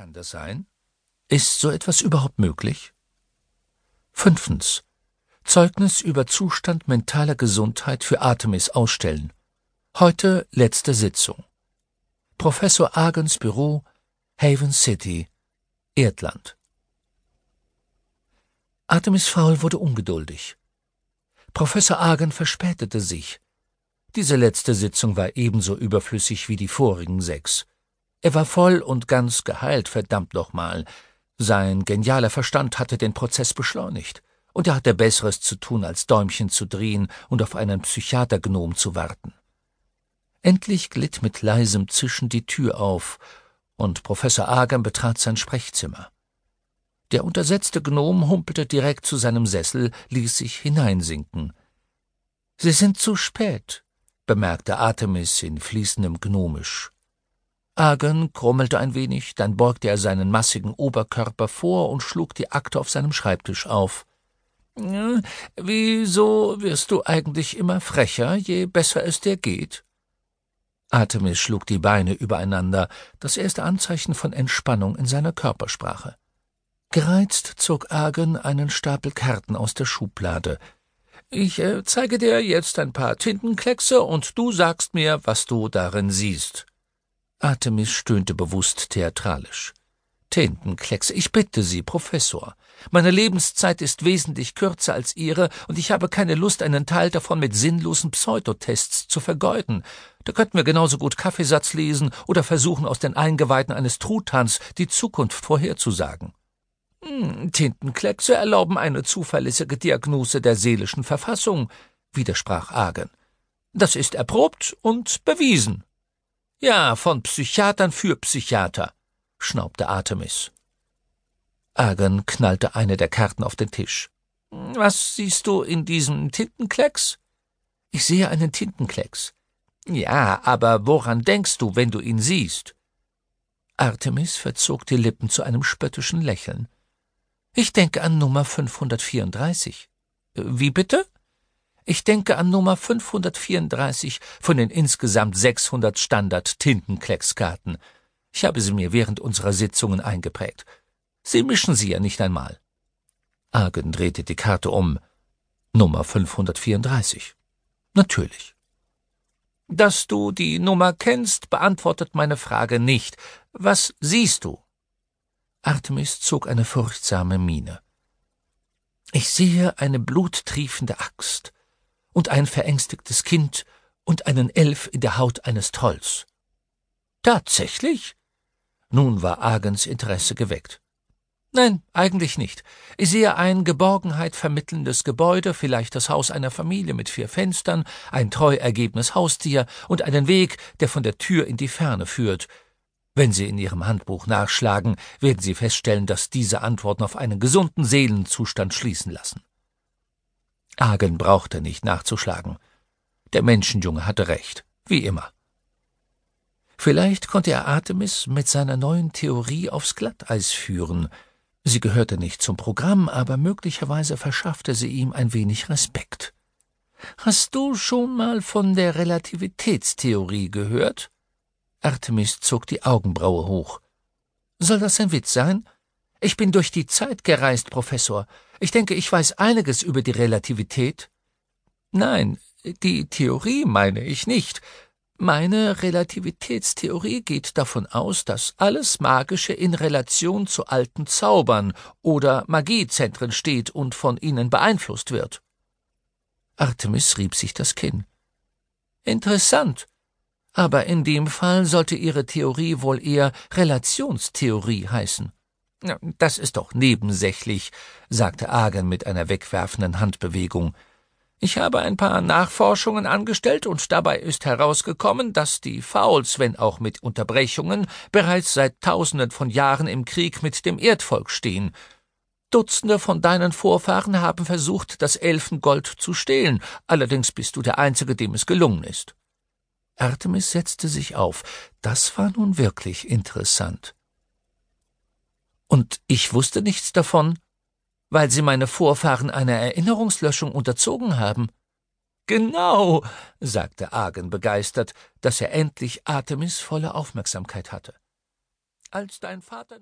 Kann das sein? Ist so etwas überhaupt möglich? Fünftens. Zeugnis über Zustand mentaler Gesundheit für Artemis ausstellen. Heute letzte Sitzung. Professor Argens Büro, Haven City, Erdland. Artemis Fowl wurde ungeduldig. Professor Argen verspätete sich. Diese letzte Sitzung war ebenso überflüssig wie die vorigen sechs. Er war voll und ganz geheilt, verdammt nochmal. Sein genialer Verstand hatte den Prozess beschleunigt, und er hatte Besseres zu tun, als Däumchen zu drehen und auf einen Psychiatergnom zu warten. Endlich glitt mit leisem Zischen die Tür auf, und Professor Agam betrat sein Sprechzimmer. Der untersetzte Gnom humpelte direkt zu seinem Sessel, ließ sich hineinsinken. Sie sind zu spät, bemerkte Artemis in fließendem Gnomisch. Agen krummelte ein wenig, dann beugte er seinen massigen Oberkörper vor und schlug die Akte auf seinem Schreibtisch auf. Wieso wirst du eigentlich immer frecher, je besser es dir geht? Artemis schlug die Beine übereinander, das erste Anzeichen von Entspannung in seiner Körpersprache. Gereizt zog Argen einen Stapel Karten aus der Schublade. Ich äh, zeige dir jetzt ein paar Tintenkleckse und du sagst mir, was du darin siehst. Artemis stöhnte bewusst theatralisch. Tintenkleckse, ich bitte Sie, Professor. Meine Lebenszeit ist wesentlich kürzer als Ihre, und ich habe keine Lust, einen Teil davon mit sinnlosen Pseudotests zu vergeuden. Da könnten wir genauso gut Kaffeesatz lesen oder versuchen, aus den Eingeweiden eines Truthahns die Zukunft vorherzusagen. Hm, Tintenkleckse erlauben eine zuverlässige Diagnose der seelischen Verfassung, widersprach Agen. Das ist erprobt und bewiesen. Ja, von Psychiatern für Psychiater, schnaubte Artemis. Agen knallte eine der Karten auf den Tisch. Was siehst du in diesem Tintenklecks? Ich sehe einen Tintenklecks. Ja, aber woran denkst du, wenn du ihn siehst? Artemis verzog die Lippen zu einem spöttischen Lächeln. Ich denke an Nummer 534. Wie bitte? Ich denke an Nummer 534 von den insgesamt 600 Standard-Tintenkleckskarten. Ich habe sie mir während unserer Sitzungen eingeprägt. Sie mischen sie ja nicht einmal. Argen drehte die Karte um. Nummer 534. Natürlich. Dass du die Nummer kennst, beantwortet meine Frage nicht. Was siehst du? Artemis zog eine furchtsame Miene. Ich sehe eine bluttriefende Axt und ein verängstigtes Kind und einen Elf in der Haut eines Trolls. Tatsächlich? Nun war Agens Interesse geweckt. Nein, eigentlich nicht. Ich sehe ein Geborgenheit vermittelndes Gebäude, vielleicht das Haus einer Familie mit vier Fenstern, ein treu ergebenes Haustier und einen Weg, der von der Tür in die Ferne führt. Wenn Sie in Ihrem Handbuch nachschlagen, werden Sie feststellen, dass diese Antworten auf einen gesunden Seelenzustand schließen lassen. Agen brauchte nicht nachzuschlagen. Der Menschenjunge hatte recht, wie immer. Vielleicht konnte er Artemis mit seiner neuen Theorie aufs Glatteis führen, Sie gehörte nicht zum Programm, aber möglicherweise verschaffte sie ihm ein wenig Respekt. Hast du schon mal von der Relativitätstheorie gehört? Artemis zog die Augenbraue hoch. Soll das ein Witz sein? Ich bin durch die Zeit gereist, Professor. Ich denke, ich weiß einiges über die Relativität. Nein, die Theorie meine ich nicht. Meine Relativitätstheorie geht davon aus, dass alles Magische in Relation zu alten Zaubern oder Magiezentren steht und von ihnen beeinflusst wird. Artemis rieb sich das Kinn. Interessant. Aber in dem Fall sollte Ihre Theorie wohl eher Relationstheorie heißen. Das ist doch nebensächlich, sagte Agen mit einer wegwerfenden Handbewegung. Ich habe ein paar Nachforschungen angestellt und dabei ist herausgekommen, dass die Fouls, wenn auch mit Unterbrechungen, bereits seit Tausenden von Jahren im Krieg mit dem Erdvolk stehen. Dutzende von deinen Vorfahren haben versucht, das Elfengold zu stehlen, allerdings bist du der Einzige, dem es gelungen ist. Artemis setzte sich auf. Das war nun wirklich interessant. Und ich wusste nichts davon? weil sie meine Vorfahren einer Erinnerungslöschung unterzogen haben. Genau, sagte Agen begeistert, dass er endlich Artemis volle Aufmerksamkeit hatte. Als dein Vater